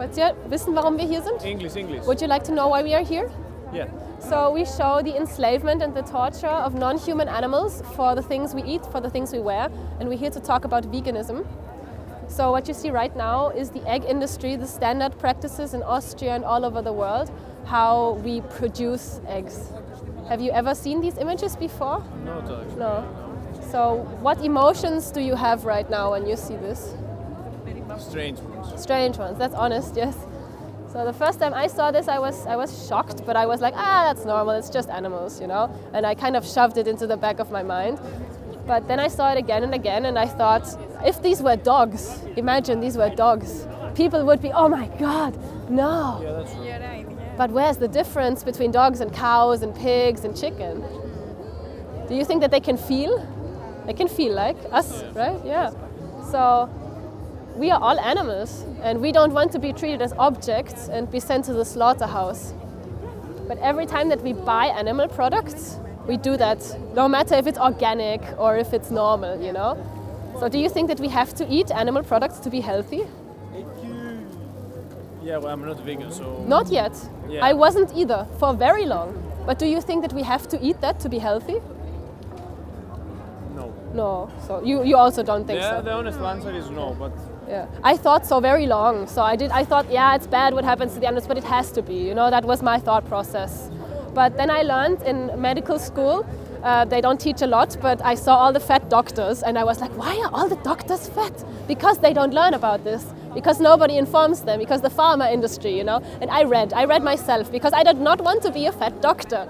Wollt ihr wissen, warum wir hier sind? English, English. Would you like to know why we are here? Yeah. So we show the enslavement and the torture of non-human animals for the things we eat, for the things we wear, and we're here to talk about veganism. So what you see right now is the egg industry, the standard practices in Austria and all over the world, how we produce eggs. Have you ever seen these images before? No. No. So what emotions do you have right now when you see this? Strange ones. Strange ones. That's honest, yes. So the first time I saw this, I was I was shocked, but I was like, ah, that's normal. It's just animals, you know. And I kind of shoved it into the back of my mind. But then I saw it again and again, and I thought, if these were dogs, imagine these were dogs, people would be, oh my god, no. Yeah, that's true. You're right, yeah. But where's the difference between dogs and cows and pigs and chicken? Do you think that they can feel? They can feel like us, right? Yeah. So we are all animals and we don't want to be treated as objects and be sent to the slaughterhouse. But every time that we buy animal products, we do that no matter if it's organic or if it's normal, you know? So do you think that we have to eat animal products to be healthy? Yeah, well, I'm not vegan, so. Not yet. Yeah. I wasn't either for very long. But do you think that we have to eat that to be healthy? No. So you, you also don't think so. Yeah, so? the honest answer is no, but Yeah. I thought so very long. So I did I thought, yeah, it's bad what happens to the animals, but it has to be. You know, that was my thought process. But then I learned in medical school, uh, they don't teach a lot, but I saw all the fat doctors and I was like, why are all the doctors fat? Because they don't learn about this. Because nobody informs them, because the pharma industry, you know. And I read, I read myself because I did not want to be a fat doctor.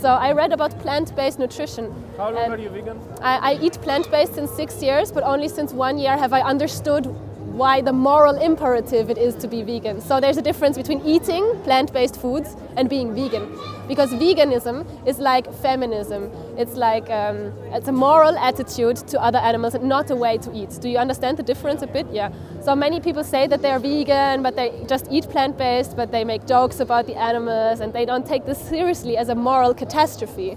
So I read about plant-based nutrition. how long um, are you vegan? I, I eat plant based since six years, but only since one year have I understood why the moral imperative it is to be vegan. So there's a difference between eating plant based foods and being vegan. Because veganism is like feminism. It's like um, it's a moral attitude to other animals and not a way to eat. Do you understand the difference a bit? Yeah. So many people say that they're vegan, but they just eat plant based, but they make jokes about the animals and they don't take this seriously as a moral catastrophe.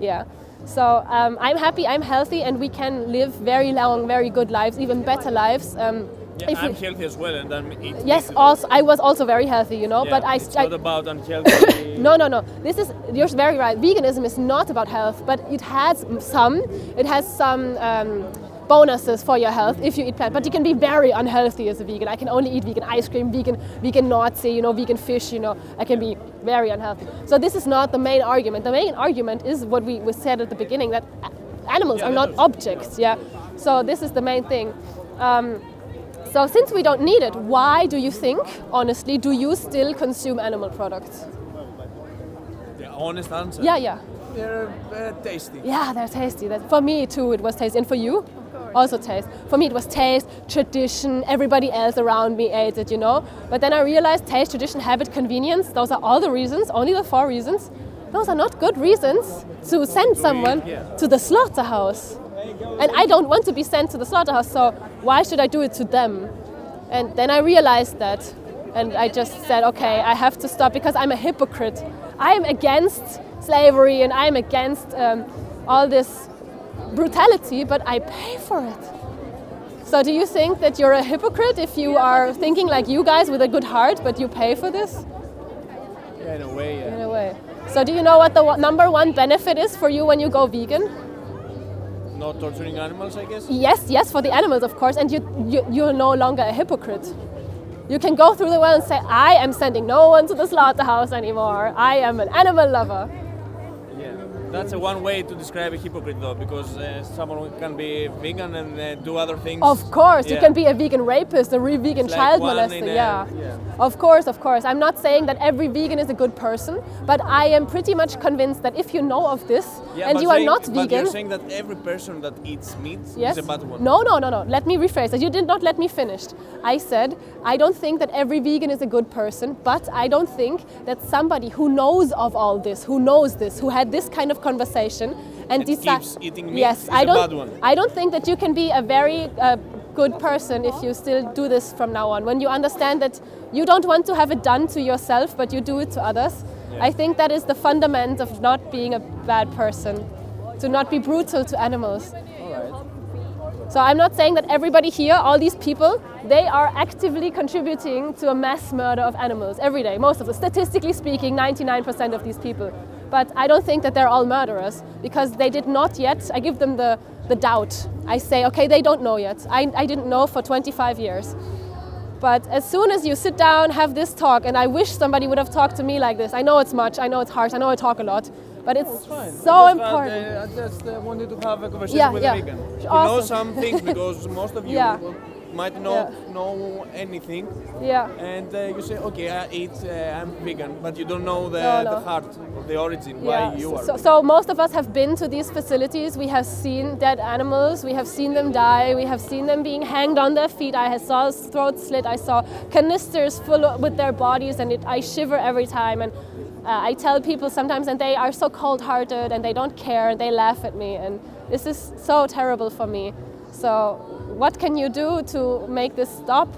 Yeah. So um, I'm happy, I'm healthy, and we can live very long, very good lives, even better lives. Um, Yeah, if I'm we- healthy as well, and I'm eating. yes, also I was also very healthy, you know. Yeah, but I, it's I not about unhealthy. no, no, no. This is you're very right. Veganism is not about health, but it has some. It has some. Um, bonuses for your health if you eat plant but you can be very unhealthy as a vegan i can only eat vegan ice cream vegan vegan nazi you know vegan fish you know i can be very unhealthy so this is not the main argument the main argument is what we, we said at the beginning that animals are not objects yeah so this is the main thing um, so since we don't need it why do you think honestly do you still consume animal products The honest answer. yeah yeah They're uh, tasty. Yeah, they're tasty. That, for me too, it was tasty. And for you? Also taste. For me, it was taste, tradition. Everybody else around me ate it, you know. But then I realized taste, tradition, habit, convenience. Those are all the reasons. Only the four reasons. Those are not good reasons to send someone to the slaughterhouse. And I don't want to be sent to the slaughterhouse. So why should I do it to them? And then I realized that. And I just said, okay, I have to stop because I'm a hypocrite. I am against slavery and I'm against um, all this brutality, but I pay for it. So do you think that you're a hypocrite if you are thinking like you guys with a good heart, but you pay for this? Yeah, in a way. In a way. So do you know what the number one benefit is for you when you go vegan? Not torturing animals, I guess. Yes, yes, for the animals, of course, and you, you, you're no longer a hypocrite. You can go through the world and say, I am sending no one to the slaughterhouse anymore. I am an animal lover. Yeah. That's a one way to describe a hypocrite, though, because uh, someone can be vegan and uh, do other things. Of course, you can be a vegan rapist, a vegan It's child one molester. a- yeah. yeah. Of course, of course. I'm not saying that every vegan is a good person, but I am pretty much convinced that if you know of this Yeah, and but you are saying- not But vegan, you're saying that every person that eats meat Yes. is a bad one. No, no, no, no. Let me rephrase it. You did not let me finish. I said I don't think that every vegan is a good person, but I don't think that somebody who knows of all this, who knows this, who had this kind of conversation and decide keeps eating meat yes, I a don't. bad one. I don't think that you can be a very uh, good person if you still do this from now on. When you understand that you don't want to have it done to yourself, but you do it to others. Yeah. I think that is the fundament of not being a bad person, to not be brutal to animals. So I'm not saying that everybody here, all these people, they are actively contributing to a mass murder of animals every day. Most of them, statistically speaking, 99% of these people. But I don't think that they're all murderers because they did not yet. I give them the, the doubt. I say, okay, they don't know yet. I, I didn't know for 25 years. But as soon as you sit down, have this talk, and I wish somebody would have talked to me like this. I know it's much, I know it's harsh, I know I talk a lot, but it's It's so I just, important. Uh, I just uh, wanted to have a conversation Yeah, with yeah. a vegan. To know Awesome. some things because most of you Yeah. Might not know anything. Yeah. And uh, you say, okay, I eat, uh, I'm vegan, but you don't know the, No, no. the heart or the origin Yeah. why you are. So, so most of us have been to these facilities. We have seen dead animals. We have seen them die. We have seen them being hanged on their feet. I have saw throat slit. I saw canisters full with their bodies, and it, I shiver every time. And uh, I tell people sometimes, and they are so cold-hearted, and they don't care, and they laugh at me. And this is so terrible for me. So, what can you do to make this stop?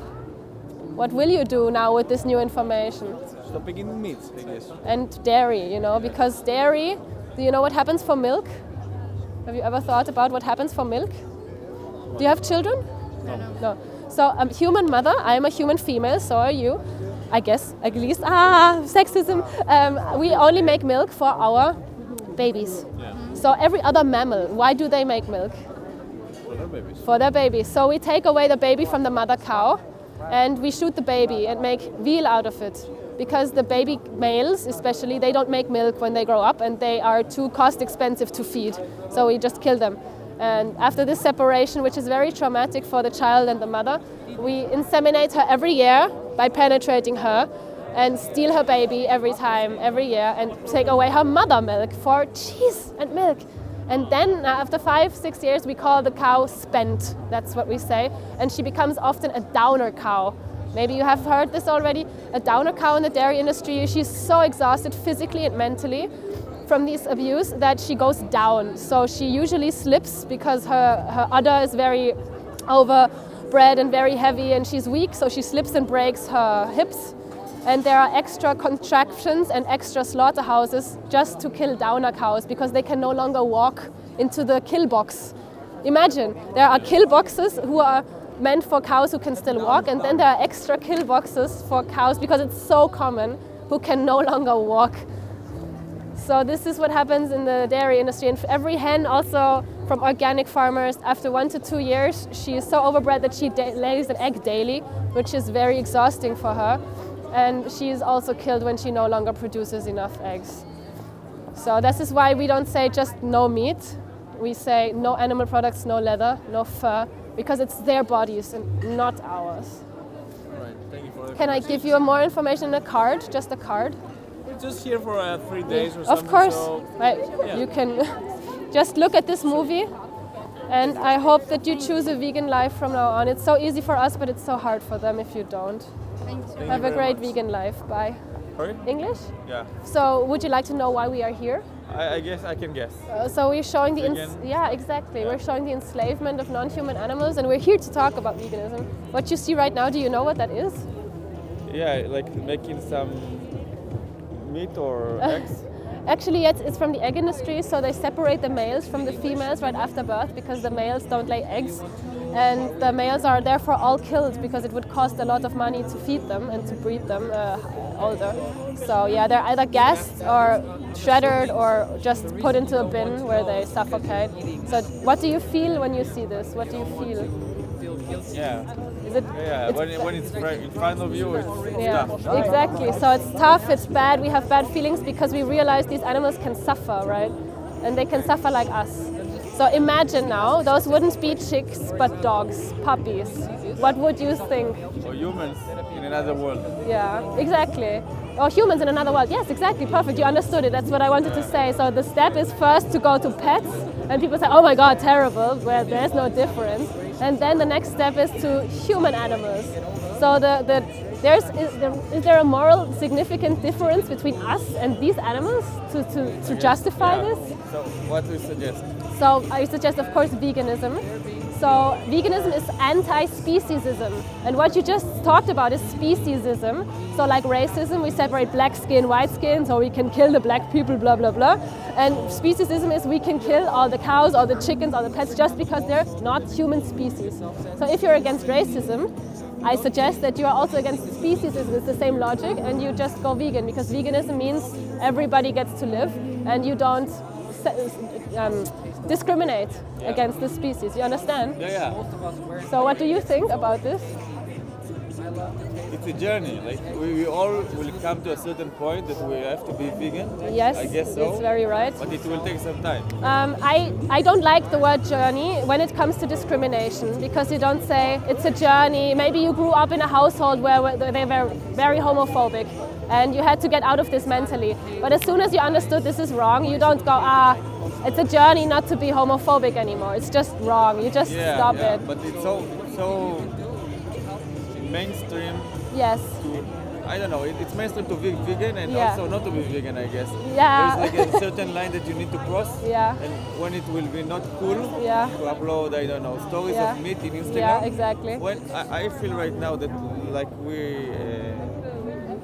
What will you do now with this new information? Stop eating meat, I guess. and dairy, you know, because dairy, do you know what happens for milk? Have you ever thought about what happens for milk? Do you have children? No. No. So, a human mother, I am a human female, so are you. I guess, at least. Ah, sexism. Um, we only make milk for our babies. Yeah. So, every other mammal, why do they make milk? For their babies. for their baby. So we take away the baby from the mother cow and we shoot the baby and make veal out of it. Because the baby males, especially, they don't make milk when they grow up and they are too cost expensive to feed. So we just kill them. And after this separation, which is very traumatic for the child and the mother, we inseminate her every year by penetrating her and steal her baby every time, every year, and take away her mother milk for cheese and milk. And then uh, after five, six years, we call the cow spent. That's what we say. And she becomes often a downer cow. Maybe you have heard this already. A downer cow in the dairy industry, she's so exhausted physically and mentally from this abuse that she goes down. So she usually slips because her, her udder is very overbred and very heavy and she's weak, so she slips and breaks her hips. And there are extra contractions and extra slaughterhouses just to kill downer cows because they can no longer walk into the kill box. Imagine, there are kill boxes who are meant for cows who can still walk, and then there are extra kill boxes for cows because it's so common who can no longer walk. So this is what happens in the dairy industry. And every hen, also from organic farmers, after one to two years, she is so overbred that she lays an egg daily, which is very exhausting for her. And she is also killed when she no longer produces enough eggs. So this is why we don't say just no meat. We say no animal products, no leather, no fur, because it's their bodies and not ours. Right, thank you for Can I give you more information in a card? Just a card? We're just here for uh, three days or something. Of course, So right. yeah. You can just look at this movie, and I hope that you choose a vegan life from now on. It's so easy for us, but it's so hard for them if you don't. Thank Have you a great much. vegan life. Bye. Sorry? English? Yeah. So, would you like to know why we are here? I, I guess I can guess. Uh, so we're showing the ins- Vegan? yeah exactly we're showing the enslavement of non-human animals and we're here to talk about veganism what you see right now do you know what that is Yeah, like making some meat or eggs. Actually, it's, it's from the egg industry, so they separate the males from the females right after birth because the males don't lay eggs. And the males are therefore all killed because it would cost a lot of money to feed them and to breed them uh, older. So, yeah, they're either gassed or shredded or just put into a bin where they suffocate. So, what do you feel when you see this? What do you feel? Yeah. Is it? Yeah, it's when, it- when it's right in front of you, it's Yeah, tough. exactly. So it's tough, it's bad, we have bad feelings because we realize these animals can suffer, right? And they can suffer like us. So imagine now, those wouldn't be chicks, but dogs, puppies. What would you think? Or humans in another world. Yeah, exactly. Or humans in another world. Yes, exactly. Perfect. You understood it. That's what I wanted to say. So the step is first to go to pets, and people say, "Oh my God, terrible." Where there's no difference. And then the next step is to human animals. So the, the there's is there, is there a moral significant difference between us and these animals to, to, to justify Yeah. this? So what do you suggest? So I suggest, of course, veganism. So veganism is anti-speciesism, and what you just talked about is speciesism. So like racism, we separate black skin, white skin, so we can kill the black people, blah blah blah. And speciesism is we can kill all the cows, all the chickens, all the pets just because they're not human species. So if you're against racism, I suggest that you are also against speciesism. It's the same logic, and you just go vegan because veganism means everybody gets to live, and you don't um, discriminate Yeah. against the species. You understand? Yeah, yeah. So, what do you think about this? It's a journey. Like we, we all will come to a certain point that we have to be vegan. Yes, I guess so. it's very right. But it will take some time. Um, I, I don't like the word journey when it comes to discrimination because you don't say it's a journey. Maybe you grew up in a household where where they were very homophobic and you had to get out of this mentally. But as soon as you understood this is wrong, you don't go, ah, it's a journey not to be homophobic anymore. It's just wrong. You just Yeah, stop yeah. it. But it's so so mainstream yes. to I don't know. It, it's mainstream to be vegan and Yeah. also not to be vegan. I guess. Yeah. There's like a certain line that you need to cross. Yeah. And when it will be not cool Yeah. to upload, I don't know, stories of meat in Instagram. Yeah, exactly. When I, I feel right now that like we. Uh,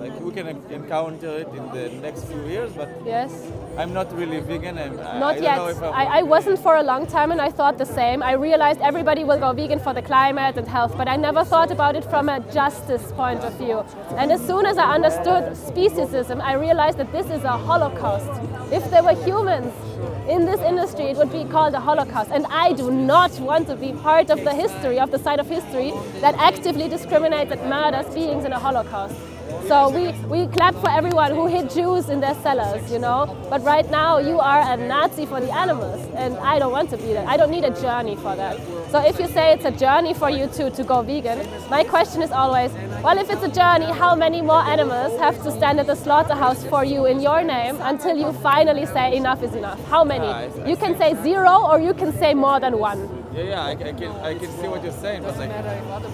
like we can encounter it in the next few years, but Yes. I'm not really vegan. I'm, I- I Not don't yet. know if I'm I, I wasn't for a long time and I thought the same. I realized everybody will go vegan for the climate and health, but I never thought about it from a justice point of view. And as soon as I understood speciesism, I realized that this is a holocaust. If there were humans in this industry, it would be called a holocaust. And I do not want to be part of the history, of the side of history that actively discriminates and murders beings in a holocaust. So we, we clap for everyone who hid Jews in their cellars, you know. But right now you are a Nazi for the animals, and I don't want to be that. I don't need a journey for that. So if you say it's a journey for you to, to go vegan, my question is always, well, if it's a journey, how many more animals have to stand at the slaughterhouse for you in your name until you finally say enough is enough? How many? I see, I You can say zero, or you can say more than one. Yeah, yeah, I, I can I can see what you're saying, but like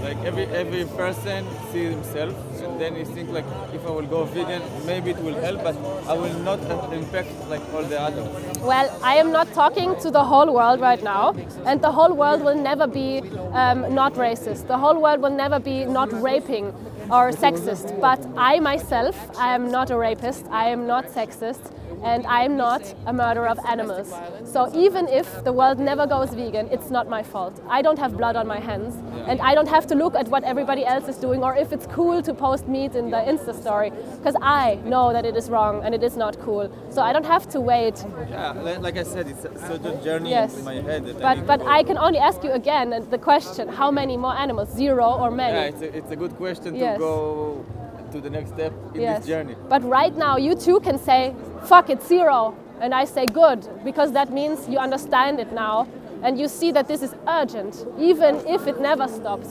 like every every person sees himself, and then he think like if I will go vegan, maybe it will help, but I will not impact like all the others. Well, I am not talking to the whole world right now, and the whole world will never be um, not racist. The whole world will never be not raping or sexist. But I myself, I am not a rapist, I am not sexist, and I am not a murderer of animals. So even if the world never goes vegan, it's not my fault. I don't have blood on my hands, and I don't have to look at what everybody else is doing or if it's cool to post meat in the Insta story, because I know that it is wrong and it is not cool. So I don't have to wait Yeah, like I said, it's a certain journey Yes. in my head. I But need but. I can only ask you again the question: How many more animals? Zero or many? yeah, it's a, it's a good question Yes. to go to the next step in yes. this journey. But right now, you too can say, "Fuck it, zero," and I say, "Good," because that means you understand it now and you see that this is urgent, even if it never stops.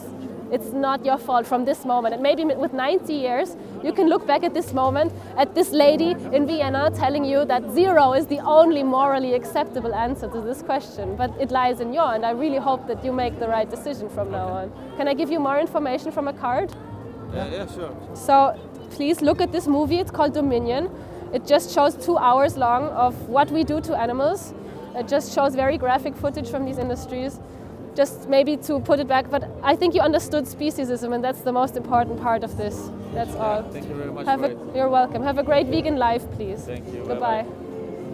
It's not your fault from this moment. And maybe with 90 years, you can look back at this moment, at this lady in Vienna telling you that zero is the only morally acceptable answer to this question. But it lies in your, and I really hope that you make the right decision from now on. Can I give you more information from a card? Yeah, yeah, sure. So please look at this movie. It's called Dominion. It just shows two hours long of what we do to animals. It just shows very graphic footage from these industries. Just maybe to put it back, but I think you understood speciesism, and that's the most important part of this. That's all. Thank you very much Have for a, you're welcome. Have a great vegan life, please. Thank you. Goodbye.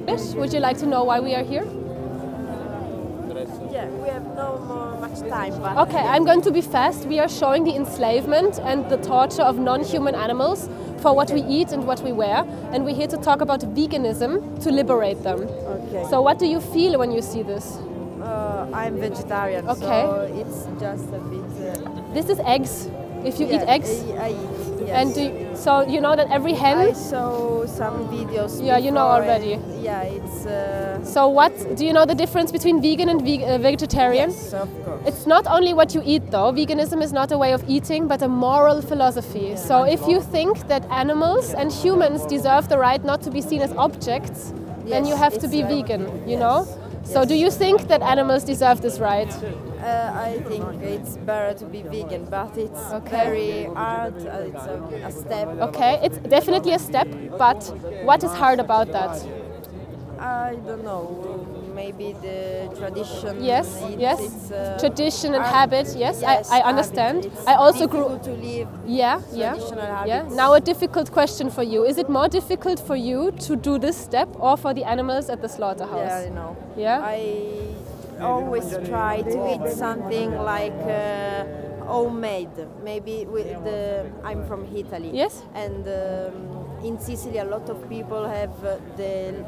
Ish, Would you like to know why we are here? Yeah, we have no more much time, but Okay, I'm going to be fast. We are showing the enslavement and the torture of non human animals for what we eat and what we wear. And we're here to talk about veganism to liberate them. Okay. So, what do you feel when you see this? uh, I'm vegetarian, Okay. so it's just a bit. Uh, This is eggs. If you yeah, eat eggs, I, I eat. Yes. and do you, so you know that every hen. I saw some videos. Yeah, you know already. yeah, it's. Uh, so, what do you know the difference between vegan and veg- uh, vegetarian? yes, of course. It's not only what you eat, though. Veganism is not a way of eating, but a moral philosophy. So, if you think that animals and humans deserve the right not to be seen as objects, then you have to be vegan, you know? So, do you think that animals deserve this right? Uh, I think it's better to be vegan, but it's Okay. very hard. Uh, it's a, a step. Okay, it's definitely a step, but what is hard about that? I don't know. maybe the tradition. Yes, it's, yes. It's, uh, Tradition and habit, yes, I- yes, I habit. understand. I also grew- to live. Yeah, yeah. Traditional Yeah. Now a difficult question for you. Is it more difficult for you to do this step or for the animals at the slaughterhouse? Yeah, I know. Yeah? I always try to eat something like uh, homemade. Maybe with the. I'm from Italy. Yes. And um, in Sicily, a lot of people have uh, the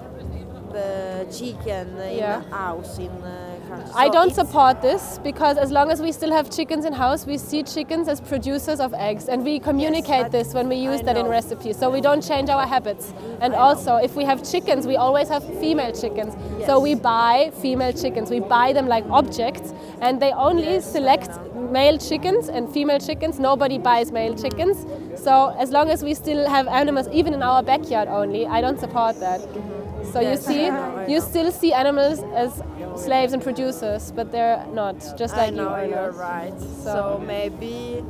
the chicken Yeah. the house in uh. I don't support this because as long as we still have chickens in house, we see chickens as producers of eggs and we communicate but this when we use I that in recipes. So we don't change our habits. And I know. also, if we have chickens, we always have female chickens. So we buy female chickens. We buy them like objects and they only Yes, select male chickens and female chickens. Nobody buys male chickens. So as long as we still have animals, even in our backyard only, I don't support that. Mm-hmm. So you see, know, you still see animals as slaves and producers, but they're not, just like I know you. you're right. So- So, maybe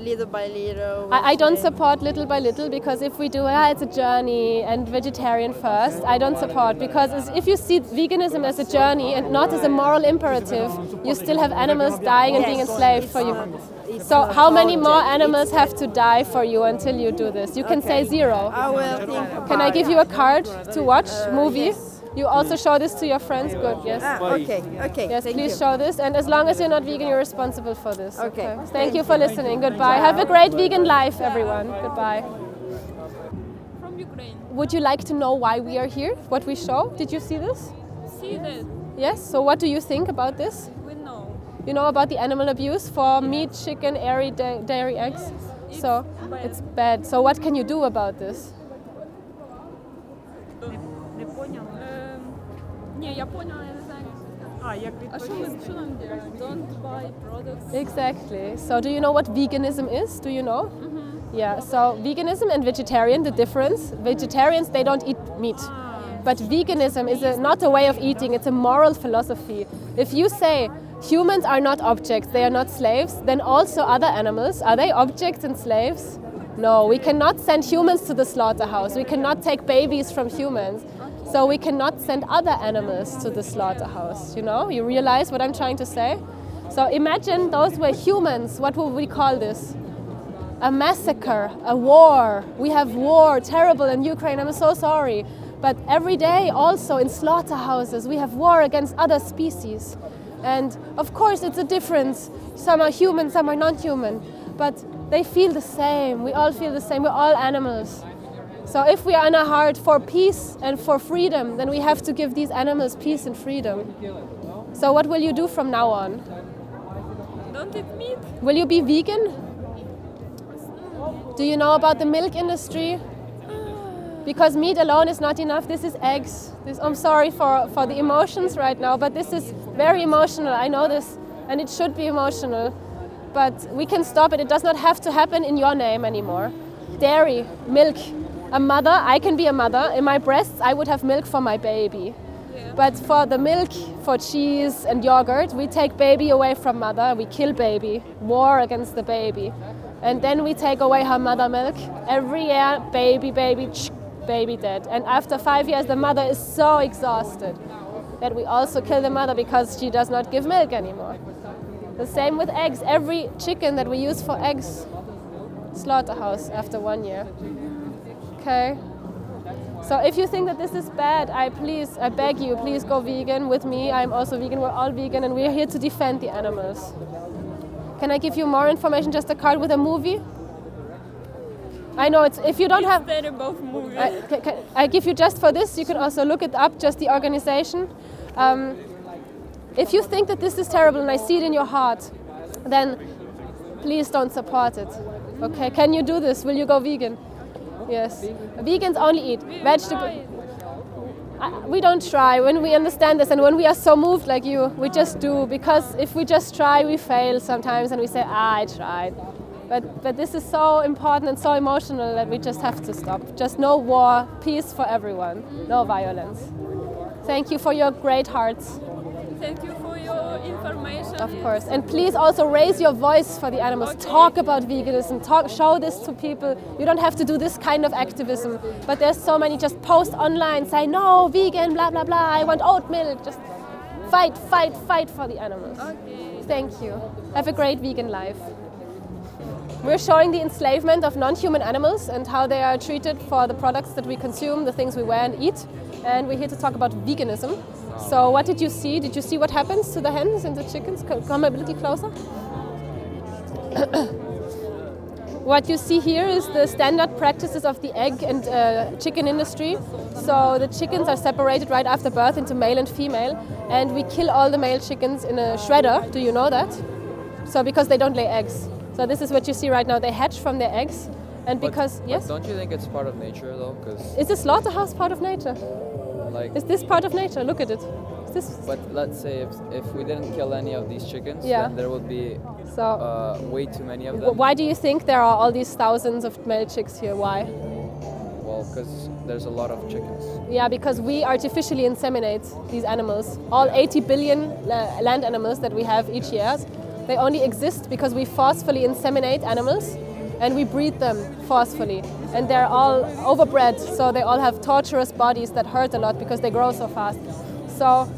little by little. I, I don't support little by little because if we do, ah, it's a journey and vegetarian first, I don't support because if you see veganism as a journey and not as a moral imperative, you still have animals dying and being enslaved for you. So how many more animals have to die for you until you do this? You can say zero. I will Can I give you a card to watch Uh, movie? yes. You also show this to your friends. Good. Yes. Ah, okay, okay. Yes, thank please you. show this. And as long as you're not vegan, you're responsible for this. Okay. Thank you for listening. Goodbye. Have a great vegan life, everyone. Goodbye. from Ukraine. Would you like to know why we are here? What we show? Did you see this? See that Yes. So what do you think about this? we know. You know about the animal abuse for meat, chicken, dairy, dairy eggs. It's So bad. it's bad. So what can you do about this? я поняла, я не знаю. А, як А що, ми- що нам робити? Don't buy products. Exactly. So, do you know what veganism is? Do you know? Yeah. So, veganism and vegetarian, the difference. Vegetarians they don't eat meat, but veganism is a, not a way of eating. It's a moral philosophy. If you say humans are not objects, they are not slaves, then also other animals are they objects and slaves? No, we cannot send humans to the slaughterhouse. We cannot take babies from humans. So we cannot send other animals to the slaughterhouse. You know, you realize what I'm trying to say? So imagine those were humans. What would we call this? A massacre, a war. We have war, terrible in Ukraine. I'm so sorry. But every day, also in slaughterhouses, we have war against other species. And of course, it's a difference. Some are human, some are non human. But they feel the same. We all feel the same. We're all animals. So if we are in a heart for peace and for freedom, then we have to give these animals peace and freedom. So what will you do from now on? Don't eat meat. Will you be vegan? Do you know about the milk industry? Because meat alone is not enough. This is eggs. This, I'm sorry for, for the emotions right now, but this is very emotional. I know this, and it should be emotional. But we can stop it. It does not have to happen in your name anymore. Dairy, milk. A mother, I can be a mother. In my breasts, I would have milk for my baby. But for the milk, for cheese and yogurt, we take baby away from mother. We kill baby. War against the baby. And then we take away her mother milk. Every year, baby, baby, baby dead. And after five years, the mother is so exhausted that we also kill the mother because she does not give milk anymore. The same with eggs. Every chicken that we use for eggs, slaughterhouse after one year. Okay. So if you think that this is bad, I please, I beg you, please go vegan with me. I'm also vegan. We're all vegan, and we're here to defend the animals. Can I give you more information? Just a card with a movie. I know it's if you don't have. They're both movies. I, ca- ca- I give you just for this. You can also look it up, just the organization. Um, if you think that this is terrible and I see it in your heart, then please don't support it. Okay? Can you do this? Will you go vegan? Yes. Vegans only eat vegetables. We don't try when we understand this and when we are so moved like you, we just do because if we just try, we fail sometimes and we say, ah, I tried. But, but this is so important and so emotional that we just have to stop. Just no war, peace for everyone, no violence. Thank you for your great hearts, Thank you. Of course. And please also raise your voice for the animals. Okay. Talk about veganism. Talk, show this to people. You don't have to do this kind of activism. But there's so many. Just post online, say no, vegan, blah blah blah. I want oat milk. Just Fight, fight, fight for the animals. Okay. Thank you. Have a great vegan life. We're showing the enslavement of non human animals and how they are treated for the products that we consume, the things we wear and eat. And we're here to talk about veganism. So, what did you see? Did you see what happens to the hens and the chickens? Come a little closer. What you see here is the standard practices of the egg and uh, chicken industry. So the chickens are separated right after birth into male and female, and we kill all the male chickens in a shredder. Do you know that? So because they don't lay eggs. So this is what you see right now. They hatch from their eggs, and because but yes, Don't you think it's part of nature though? Because is the slaughterhouse part of nature? Like, Is this part of nature? Look at it. this but let's say if, if we didn't kill any of these chickens, Yeah. then there would be so? uh, way too many of them. why do you think there are all these thousands of male chicks here? Why? Well, because there's a lot of chickens. Yeah, because we artificially inseminate these animals. All 80 billion uh, land animals that we have each year, they only exist because we forcefully inseminate animals and we breed them forcefully. And they're all overbred, so they all have torturous bodies that hurt a lot because they grow so fast. So,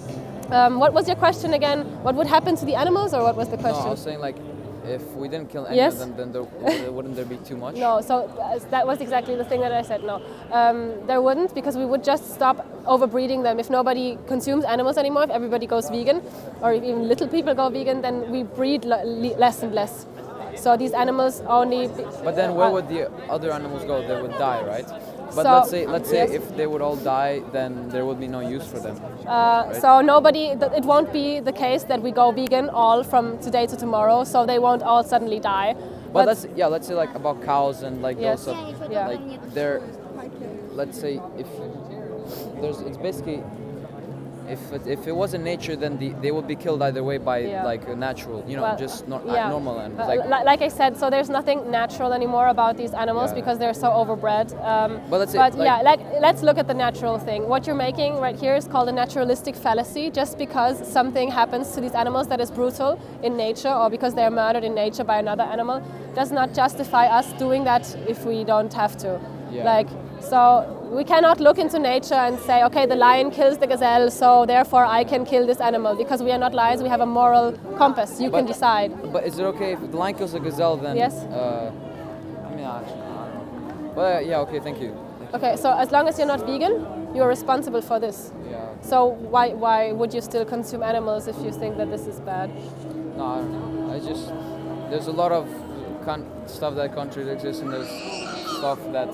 um, what was your question again? What would happen to the animals, or what was the No, question? I was saying like, if we didn't kill any Yes. of them, then there, wouldn't- there be too much? No, so that was exactly the thing that I said. No, um, there wouldn't because we would just stop overbreeding them. If nobody consumes animals anymore, if everybody goes vegan, or if even little people go vegan, then we breed le- le- less and less. So these animals only. But then where uh, would the other animals go? They would die, right? But So- let's say let's say yes. if they would all die, then there would be no use for them. Uh, So nobody, th- it won't be the case that we go vegan all from today to tomorrow. So they won't all suddenly die. But let's yeah, let's say like about cows and like Yes. those stuff. Yeah. Like they're let's say if there's it's basically if it, if it wasn't nature, then the, they would be killed either way by Yeah. like a natural, you know, Well, just not yeah. normal animals. Like, like I said, so there's nothing natural anymore about these animals Yeah. because they're so overbred. Um, But let's say, but like- yeah, like, let's look at the natural thing. What you're making right here is called a naturalistic fallacy. Just because something happens to these animals that is brutal in nature, or because they're murdered in nature by another animal, does not justify us doing that if we don't have to. Yeah. Like so. We cannot look into nature and say, okay, the lion kills the gazelle, so therefore I can kill this animal. Because we are not lions, we have a moral compass. You can decide. but is it okay if the lion kills a gazelle? Then Yes. Uh, I mean, actually, I don't know. But uh, yeah, okay, thank you. Okay, so as long as you're not vegan, you're responsible for this. Yeah. So why why would you still consume animals if you think that this is bad? No, I don't know. I just there's a lot of stuff that contradicts this, and there's stuff that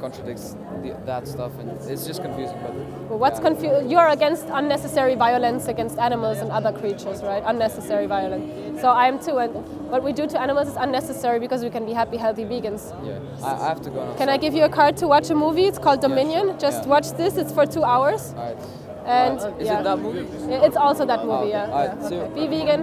contradicts the, that stuff, and it's just confusing. But Well, what's yeah. confu- You're against unnecessary violence against animals and other creatures, right? Unnecessary violence. So I am too, and what we do to animals is unnecessary because we can be happy, healthy vegans. Yeah, I, I have to go now. Can I give you a card to watch a movie? It's called Dominion. Just Yeah. watch this. It's for two hours, Alright. and Is yeah. it that movie? It's also that oh, movie. okay. Yeah. Alright, yeah. Okay. Be vegan.